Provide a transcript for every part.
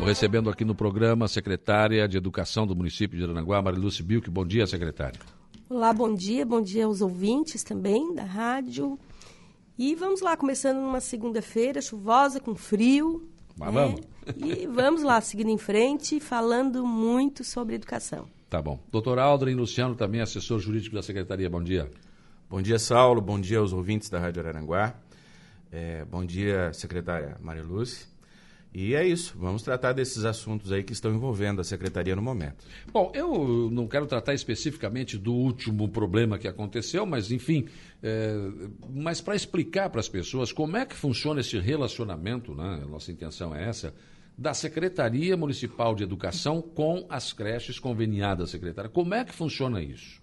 Estou recebendo aqui no programa a secretária de Educação do município de Aranaguá, Marilúcia Bilk. Bom dia, secretária. Olá, bom dia. Bom dia aos ouvintes também da rádio. E vamos lá, começando numa segunda-feira chuvosa, com frio. Mas né? vamos. E vamos lá, seguindo em frente, falando muito sobre educação. Tá bom. Doutor Aldrin Luciano, também assessor jurídico da Secretaria. Bom dia. Bom dia, Saulo. Bom dia aos ouvintes da Rádio Araranguá. É, bom dia, secretária Maria Lúcia. E é isso, vamos tratar desses assuntos aí que estão envolvendo a secretaria no momento. Bom, eu não quero tratar especificamente do último problema que aconteceu, mas enfim, é, mas para explicar para as pessoas como é que funciona esse relacionamento, né? A nossa intenção é essa, da Secretaria Municipal de Educação com as creches conveniadas, secretária. Como é que funciona isso?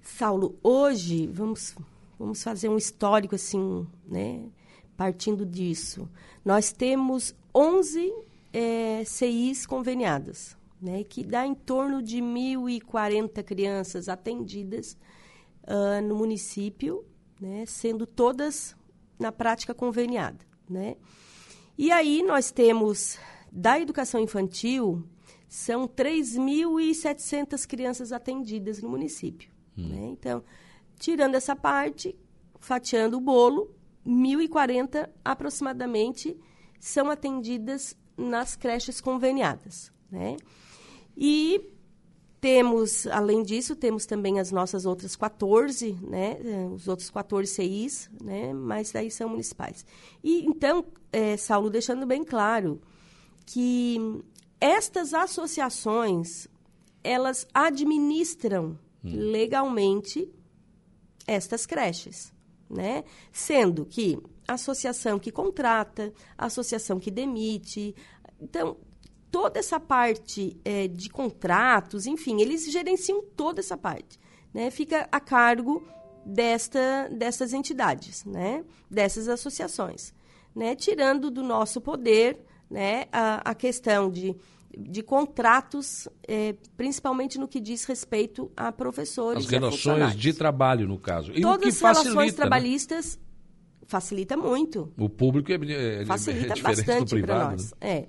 Saulo, hoje vamos, vamos fazer um histórico assim, né? Partindo disso, nós temos 11 é, CIs conveniadas, né, que dá em torno de 1.040 crianças atendidas uh, no município, né, sendo todas na prática conveniada. Né? E aí nós temos, da educação infantil, são 3.700 crianças atendidas no município. Hum. Né? Então, tirando essa parte, fatiando o bolo, 1.040 aproximadamente são atendidas nas creches conveniadas, né? E temos, além disso, temos também as nossas outras 14, né? Os outros 14 CIs, né? Mas daí são municipais. E então, é, Saulo, deixando bem claro que estas associações, elas administram hum. legalmente estas creches, né? Sendo que associação que contrata, associação que demite. Então, toda essa parte é, de contratos, enfim, eles gerenciam toda essa parte. Né? Fica a cargo desta, dessas entidades, né? dessas associações. Né? Tirando do nosso poder né? a, a questão de, de contratos, é, principalmente no que diz respeito a professores. As relações de trabalho, no caso. E Todas as relações né? trabalhistas né? facilita muito. O público é, é, é facilita é bastante para nós. Né? É.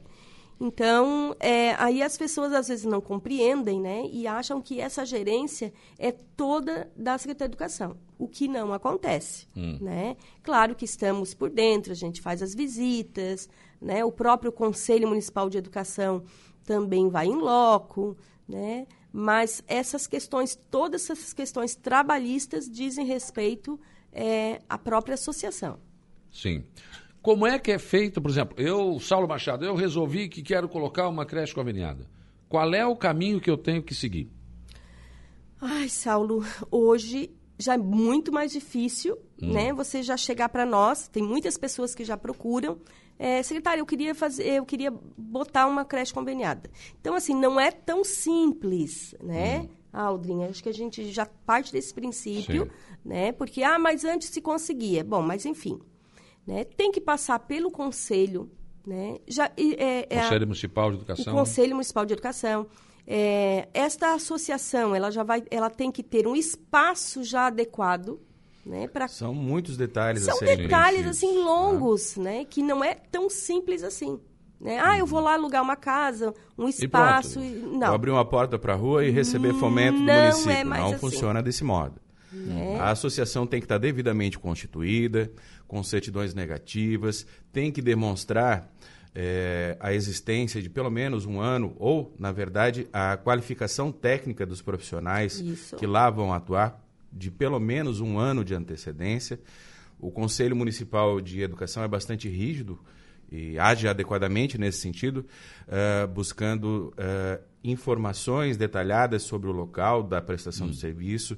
Então, é, aí as pessoas às vezes não compreendem, né? E acham que essa gerência é toda da Secretaria de Educação, o que não acontece, hum. né? Claro que estamos por dentro, a gente faz as visitas, né? O próprio Conselho Municipal de Educação também vai em loco, né? Mas essas questões, todas essas questões trabalhistas dizem respeito é, a própria associação. Sim. Como é que é feito, por exemplo, eu, Saulo Machado, eu resolvi que quero colocar uma creche conveniada. Qual é o caminho que eu tenho que seguir? Ai, Saulo, hoje já é muito mais difícil, hum. né? Você já chegar para nós, tem muitas pessoas que já procuram. É, secretário, eu queria fazer, eu queria botar uma creche conveniada. Então, assim, não é tão simples, né? Hum. Aldrin, acho que a gente já parte desse princípio, Sim. né? Porque, ah, mas antes se conseguia. Bom, mas enfim, né? Tem que passar pelo conselho, né? Já, é, é Conselho a, Municipal de Educação. O Conselho Municipal de Educação. É, esta associação, ela já vai, ela tem que ter um espaço já adequado, né? Pra... São muitos detalhes São detalhes, assim, longos, ah. né? Que não é tão simples assim. Né? Ah, eu vou lá alugar uma casa, um espaço. E não. Vou abrir uma porta para a rua e receber fomento do não município. É não assim. funciona desse modo. É. A associação tem que estar devidamente constituída, com certidões negativas, tem que demonstrar é, a existência de pelo menos um ano, ou, na verdade, a qualificação técnica dos profissionais Isso. que lá vão atuar, de pelo menos um ano de antecedência. O Conselho Municipal de Educação é bastante rígido e age adequadamente nesse sentido, uh, buscando uh, informações detalhadas sobre o local da prestação hum. do serviço,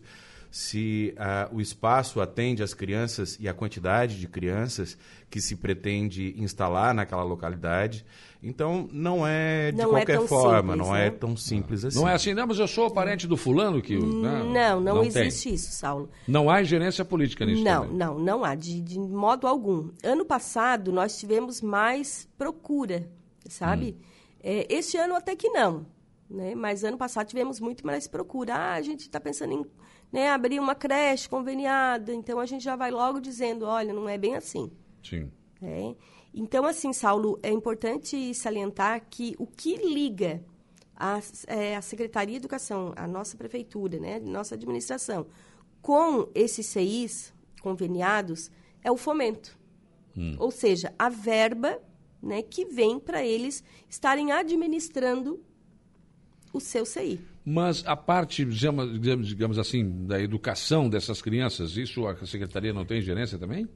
se uh, o espaço atende às crianças e a quantidade de crianças que se pretende instalar naquela localidade. Então, não é de não é qualquer é forma, simples, não né? é tão simples assim. Não é assim, não, mas eu sou parente do fulano que. Não, né? não, não, não existe tem. isso, Saulo. Não há ingerência política nisso. Não, também. não, não há, de, de modo algum. Ano passado, nós tivemos mais procura, sabe? Hum. É, este ano até que não. Né? Mas ano passado tivemos muito mais procura. Ah, a gente está pensando em né, abrir uma creche conveniada. Então a gente já vai logo dizendo, olha, não é bem assim. Sim. É. Então, assim, Saulo, é importante salientar que o que liga a, é, a Secretaria de Educação, a nossa prefeitura, né, nossa administração, com esses CIs conveniados é o fomento. Hum. Ou seja, a verba né, que vem para eles estarem administrando o seu CI. Mas a parte, digamos, digamos assim, da educação dessas crianças, isso a Secretaria não tem gerência também?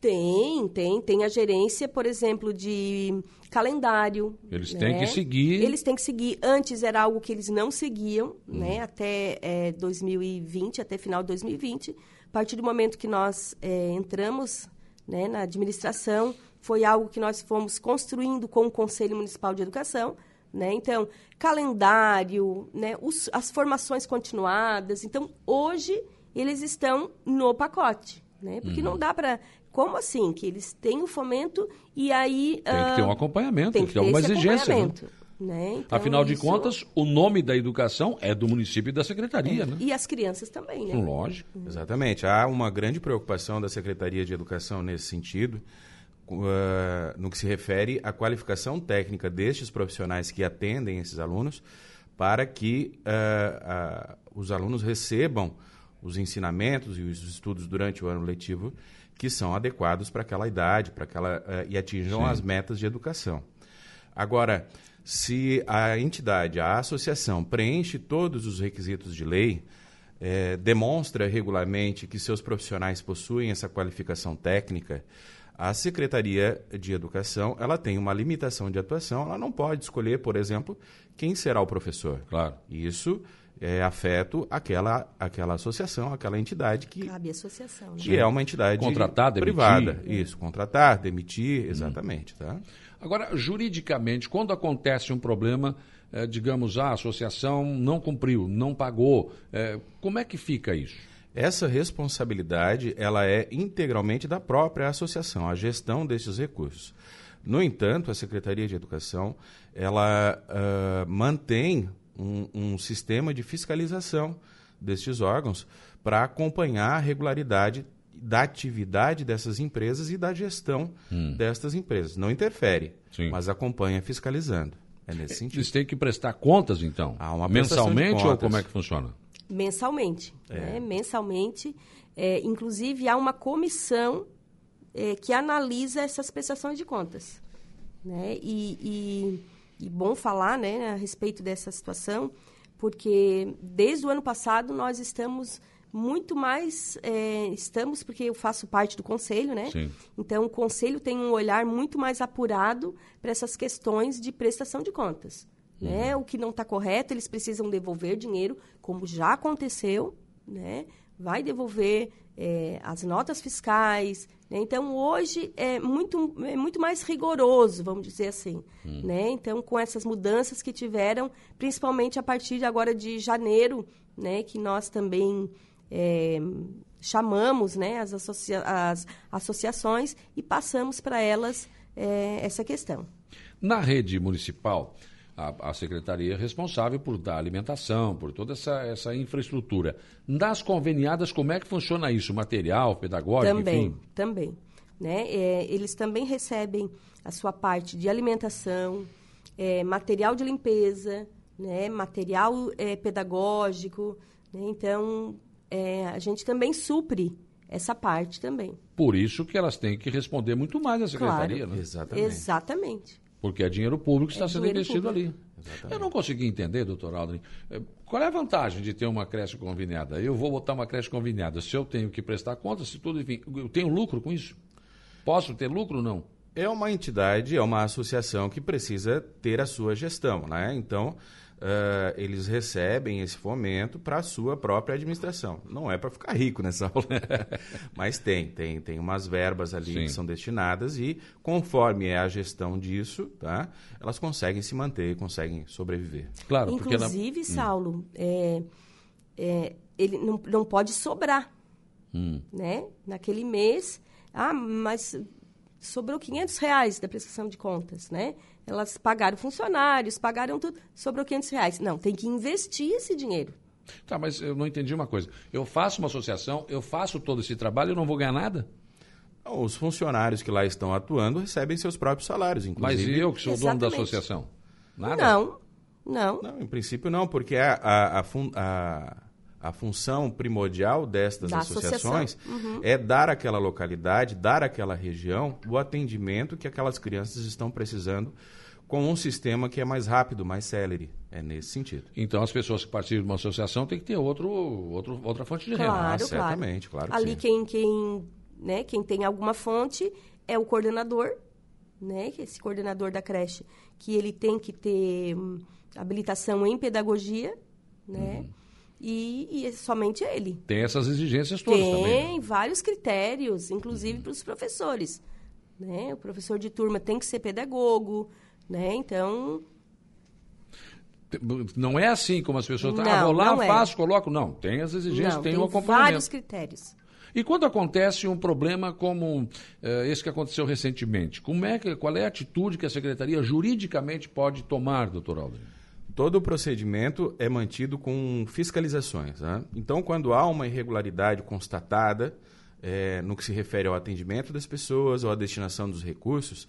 Tem, tem. Tem a gerência, por exemplo, de calendário. Eles né? têm que seguir. Eles têm que seguir. Antes era algo que eles não seguiam, hum. né? Até é, 2020, até final de 2020. A partir do momento que nós é, entramos né, na administração, foi algo que nós fomos construindo com o Conselho Municipal de Educação. Né? Então, calendário, né? Os, as formações continuadas. Então, hoje, eles estão no pacote. Né? Porque uhum. não dá para como assim? Que eles têm o fomento e aí. Tem que ter um ah, acompanhamento, tem que ter alguma exigência. Né? Né? Então, Afinal de isso... contas, o nome da educação é do município e da secretaria, é. né? E as crianças também, né? Lógico. Uhum. Exatamente. Há uma grande preocupação da Secretaria de Educação nesse sentido, uh, no que se refere à qualificação técnica destes profissionais que atendem esses alunos, para que uh, os alunos recebam os ensinamentos e os estudos durante o ano letivo que são adequados para aquela idade, para aquela uh, e atinjam Sim. as metas de educação. Agora, se a entidade, a associação preenche todos os requisitos de lei, é, demonstra regularmente que seus profissionais possuem essa qualificação técnica, a Secretaria de Educação ela tem uma limitação de atuação, ela não pode escolher, por exemplo, quem será o professor. Claro. Isso é, afeto aquela, aquela associação, aquela entidade que. Cabe associação. Né? Que é uma entidade contratar, privada. Demitir. Isso, contratar, demitir, exatamente. Hum. Tá? Agora, juridicamente, quando acontece um problema, é, digamos, a associação não cumpriu, não pagou, é, como é que fica isso? Essa responsabilidade ela é integralmente da própria associação, a gestão desses recursos. No entanto, a Secretaria de Educação ela uh, mantém um, um sistema de fiscalização destes órgãos para acompanhar a regularidade da atividade dessas empresas e da gestão hum. destas empresas. Não interfere, Sim. mas acompanha fiscalizando. É nesse sentido. Eles têm que prestar contas, então? Há uma Mensalmente ou como é que funciona? Mensalmente. É. Né? Mensalmente. É, inclusive, há uma comissão é, que analisa essas prestações de contas. Né? E, e e bom falar né, a respeito dessa situação, porque desde o ano passado nós estamos muito mais é, estamos porque eu faço parte do conselho, né? Sim. Então o conselho tem um olhar muito mais apurado para essas questões de prestação de contas. Né? O que não está correto eles precisam devolver dinheiro, como já aconteceu, né? Vai devolver é, as notas fiscais, né? Então, hoje é muito, é muito mais rigoroso, vamos dizer assim. Hum. Né? Então, com essas mudanças que tiveram, principalmente a partir de agora de janeiro, né? que nós também é, chamamos né? as, associa as associações e passamos para elas é, essa questão. Na rede municipal, a, a, secretaria responsável por dar alimentação, por toda essa, essa infraestrutura. Nas conveniadas, como é que funciona isso? Material, pedagógico, também, enfim? Também, né? É, eles também recebem a sua parte de alimentação, é, material de limpeza, né? material é, pedagógico. Né? Então, é, a gente também supre essa parte também. Por isso que elas têm que responder muito mais à secretaria, claro, né? Exatamente. Exatamente. Porque é dinheiro público que está é sendo investido público. ali. Exatamente. Eu não consegui entender, doutor Aldrin, eh, qual é a vantagem de ter uma creche conveniada? Eu vou botar uma creche conveniada. Se eu tenho que prestar contas, se tudo, enfim, eu tenho lucro com isso? Posso ter lucro ou não? É uma entidade, é uma associação que precisa ter a sua gestão, né? Então, uh, eles recebem esse fomento para a sua própria administração. Não é para ficar rico nessa aula, mas tem, tem, tem umas verbas ali Sim. que são destinadas e conforme é a gestão disso, tá? Elas conseguem se manter, conseguem sobreviver. Claro, inclusive, ela... Hum. Saulo, é, é, ele não, não pode sobrar, hum. né? Naquele mês, ah, mas sobrou 500 reais da prestação de contas, né? Elas pagaram funcionários, pagaram tudo, sobrou 500 reais. Não, tem que investir esse dinheiro. Tá, mas eu não entendi uma coisa. Eu faço uma associação, eu faço todo esse trabalho e eu não vou ganhar nada? Os funcionários que lá estão atuando recebem seus próprios salários, inclusive. Mas e eu que sou o dono da Exatamente. associação? Nada? Não, não. Não, em princípio não, porque a, a, a, a- a função primordial destas Da associações. Uhum. é dar àquela localidade, dar àquela região o atendimento que aquelas crianças estão precisando com um sistema que é mais rápido, mais célere. É nesse sentido. Então as pessoas que participam de uma associação têm que ter outro, outro, outra fonte de renda. Claro, Ah, claro. certamente, claro que Ali sim. quem, quem, né, quem tem alguma fonte é o coordenador, né? Esse coordenador da creche, que ele tem que ter hum, habilitação em pedagogia, né? Uhum. E, e é somente ele. Tem essas exigências todas tem também. né? vários critérios, inclusive Uhum. para os professores. Né? O professor de turma tem que ser pedagogo, né? Então, Não é assim como as pessoas Não, ah, vou lá, não é. faço, coloco. Não, tem as exigências, não, tem, tem o acompanhamento. vários critérios. E quando acontece um problema como eh, esse que aconteceu recentemente, como é que, qual é a atitude que a Secretaria juridicamente pode tomar, doutor Aldo? Todo o procedimento é mantido com fiscalizações. né? Então, quando há uma irregularidade constatada eh, no que se refere ao atendimento das pessoas ou à destinação dos recursos,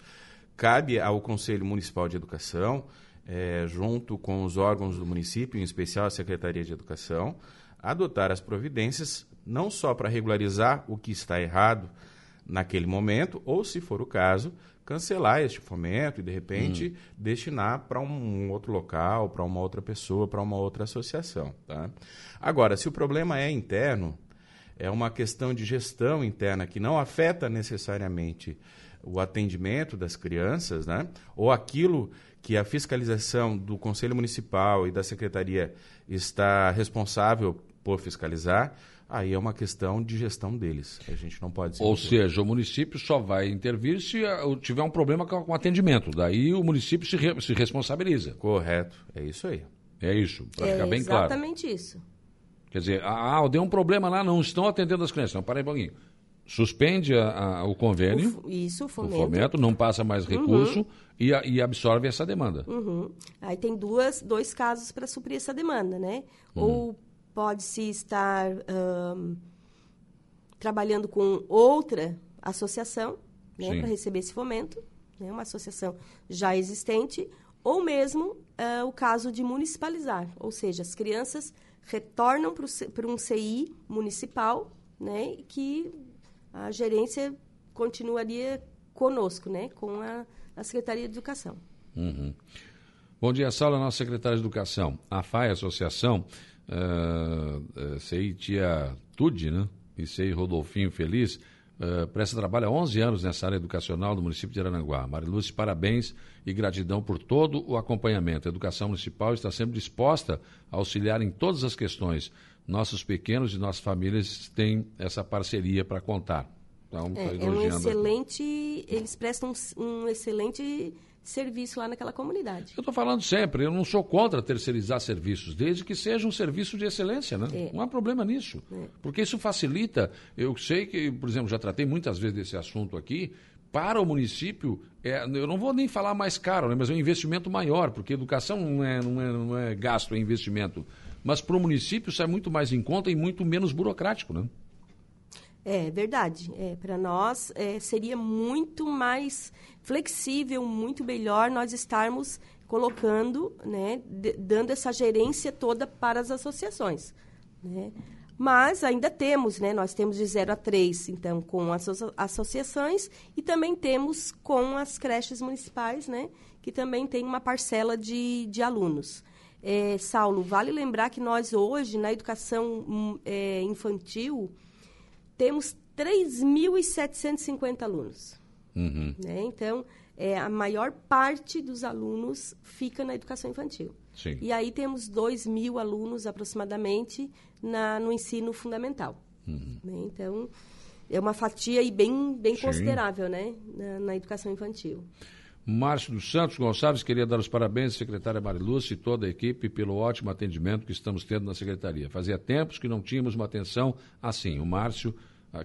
cabe ao Conselho Municipal de Educação, eh, junto com os órgãos do município, em especial a Secretaria de Educação, adotar as providências não só para regularizar o que está errado naquele momento, ou, se for o caso, cancelar este fomento e, de repente, destinar para um outro local, para uma outra pessoa, para uma outra associação. Tá? Agora, se o problema é interno, é uma questão de gestão interna que não afeta necessariamente o atendimento das crianças, né? ou aquilo que a fiscalização do Conselho Municipal e da Secretaria está responsável por fiscalizar, aí é uma questão de gestão deles. A gente não pode se Ou seja, o município só vai intervir se eh, tiver um problema com o atendimento. Daí o município se, re- se responsabiliza. Correto, é isso aí. É isso, para é ficar bem claro. exatamente isso. Quer dizer, ah, deu um problema lá, não estão atendendo as crianças. Não, para aí um pouquinho. Suspende a- a- o convênio, O isso, o o fomento. fomento, não passa mais recurso e, a- e absorve essa demanda. Uhum. Aí tem duas, dois casos para suprir essa demanda, né? Ou pode-se estar ahn, trabalhando com outra associação né, para receber esse fomento, né, uma associação já existente, ou mesmo ah, o caso de municipalizar, ou seja, as crianças retornam para um CI municipal, né, que a gerência continuaria conosco, né, com a, a Secretaria de Educação. Uhum. Bom dia, Saulo, nossa secretária de Educação. A FAI, Associação, uh, CI Tia Tude, né? E CI Rodolfinho Feliz, eh, presta trabalho há 11 anos nessa área educacional do município de Aranaguá. Marilúcia, parabéns e gratidão por todo o acompanhamento. A educação municipal está sempre disposta a auxiliar em todas as questões. Nossos pequenos e nossas famílias têm essa parceria para contar. Então, tá É, é um elogiando aqui. excelente, eles prestam um, um excelente serviço lá naquela comunidade. Eu estou falando sempre, eu não sou contra terceirizar serviços, desde que seja um serviço de excelência, né? É. Não há problema nisso. Porque isso facilita. Eu sei que, por exemplo, já tratei muitas vezes desse assunto aqui. Para o município, é, eu não vou nem falar mais caro, né, mas é um investimento maior, porque educação não é, não é, não é gasto, é investimento. Mas para o município sai muito mais em conta e muito menos burocrático, né? É verdade. É, Para nós é, seria muito mais flexível, muito melhor nós estarmos colocando, né, dando essa gerência toda para as associações. Né? Mas ainda temos, né, nós temos de 0 a 3, então, com as asso- associações e também temos com as creches municipais, né, que também tem uma parcela de, de alunos. É, Saulo, vale lembrar que nós hoje, na educação hum, é, infantil, temos 3.750 alunos. Uhum. Né? Então, é, a maior parte dos alunos fica na educação infantil. Sim. E aí temos 2 mil alunos, aproximadamente, na, no ensino fundamental. Uhum. Né? Então, é uma fatia aí bem, bem Sim. considerável né? na, na educação infantil. Márcio dos Santos Gonçalves queria dar os parabéns à secretária Marilúcia e toda a equipe pelo ótimo atendimento que estamos tendo na secretaria. Fazia tempos que não tínhamos uma atenção assim. O Márcio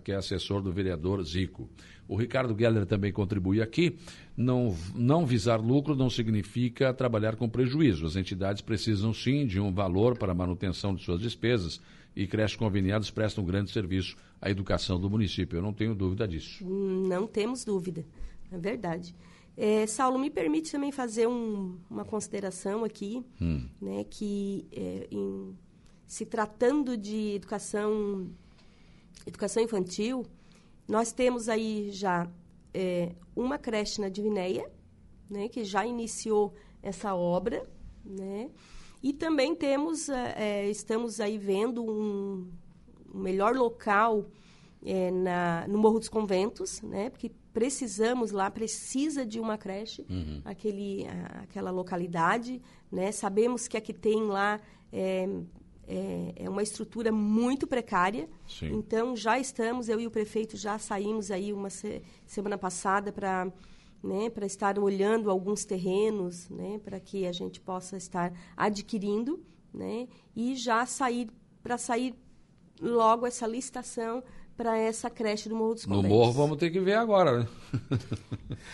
que é assessor do vereador Zico. O Ricardo Geller também contribui aqui. Não, não visar lucro não significa trabalhar com prejuízo. As entidades precisam sim de um valor para a manutenção de suas despesas e creches conveniadas prestam um grande serviço à educação do município. Eu não tenho dúvida disso. Não temos dúvida, é verdade. É, Saulo, me permite também fazer um, uma consideração aqui, hum. né, que é, em, se tratando de educação, educação infantil, nós temos aí já é, uma creche na Divinéia, né, que já iniciou essa obra, né, e também temos, é, é, estamos aí vendo um, um melhor local é, na, no Morro dos Conventos, né, porque precisamos lá, precisa de uma creche, uhum. aquele, a, aquela localidade, né, sabemos que a que tem lá é, é, é uma estrutura muito precária. Sim. Então, já estamos, eu e o prefeito já saímos aí uma se, semana passada para né, para estar olhando alguns terrenos, né, para que a gente possa estar adquirindo, né, e já sair para sair logo essa licitação para essa creche do Morro dos Conventos. No Morro vamos ter que ver agora, né?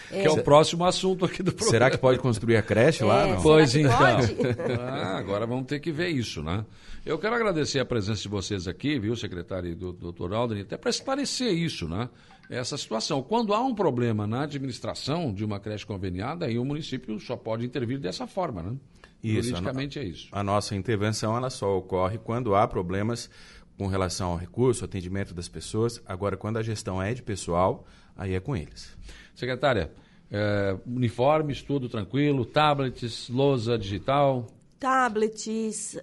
É. que é o próximo assunto aqui do programa. Será que pode construir a creche é, lá? Não? Pois então. ah, agora vamos ter que ver isso, né? Eu quero agradecer a presença de vocês aqui, viu, secretário e do, doutor Aldrin, até para esclarecer isso, né? Essa situação. Quando há um problema na administração de uma creche conveniada, aí o município só pode intervir dessa forma, né? Isso, Juridicamente é isso. A nossa intervenção ela só ocorre quando há problemas com relação ao recurso, atendimento das pessoas. Agora, quando a gestão é de pessoal, aí é com eles. Secretária, é, uniformes, tudo tranquilo, tablets, lousa digital? Tablets,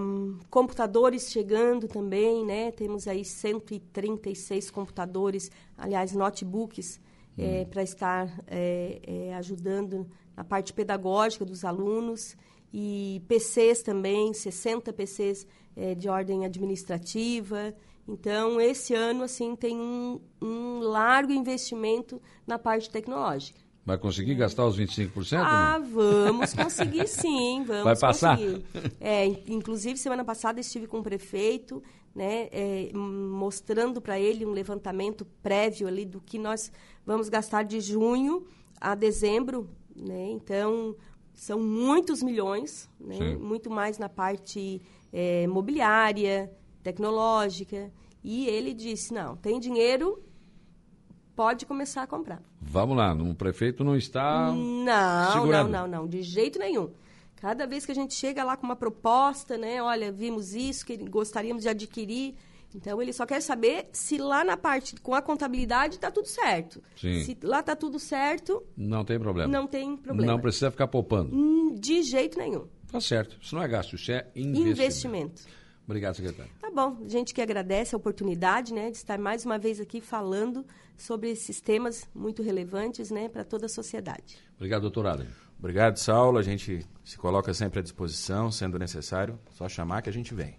um, computadores chegando também, né? Temos aí 136 computadores, aliás, notebooks, hum. é, para estar é, é, ajudando na parte pedagógica dos alunos e PCs também, 60 PCs é, de ordem administrativa. Então, esse ano, assim, tem um, um largo investimento na parte tecnológica. Vai conseguir gastar os 25%? Ah, não? vamos conseguir sim, vamos Vai passar? conseguir. É, inclusive, semana passada estive com o prefeito, né, é, mostrando para ele um levantamento prévio ali do que nós vamos gastar de junho a dezembro, né? Então, são muitos milhões, né? muito mais na parte é, mobiliária, tecnológica. E ele disse: não, tem dinheiro, pode começar a comprar. Vamos lá, o prefeito não está. Não, segurando. não, não, não, de jeito nenhum. Cada vez que a gente chega lá com uma proposta, né? Olha, vimos isso, que gostaríamos de adquirir. Então, ele só quer saber se lá na parte com a contabilidade está tudo certo. Sim. Se lá está tudo certo. Não tem problema. Não tem problema. Não precisa ficar poupando. Hum, de jeito nenhum. Tá certo. Isso não é gasto, isso é investimento. Investimento. Obrigado, secretário. Tá bom. A gente que agradece a oportunidade né, de estar mais uma vez aqui falando sobre esses temas muito relevantes né, para toda a sociedade. Obrigado, doutorado. Obrigado, Saulo. A gente se coloca sempre à disposição, sendo necessário. Só chamar que a gente vem.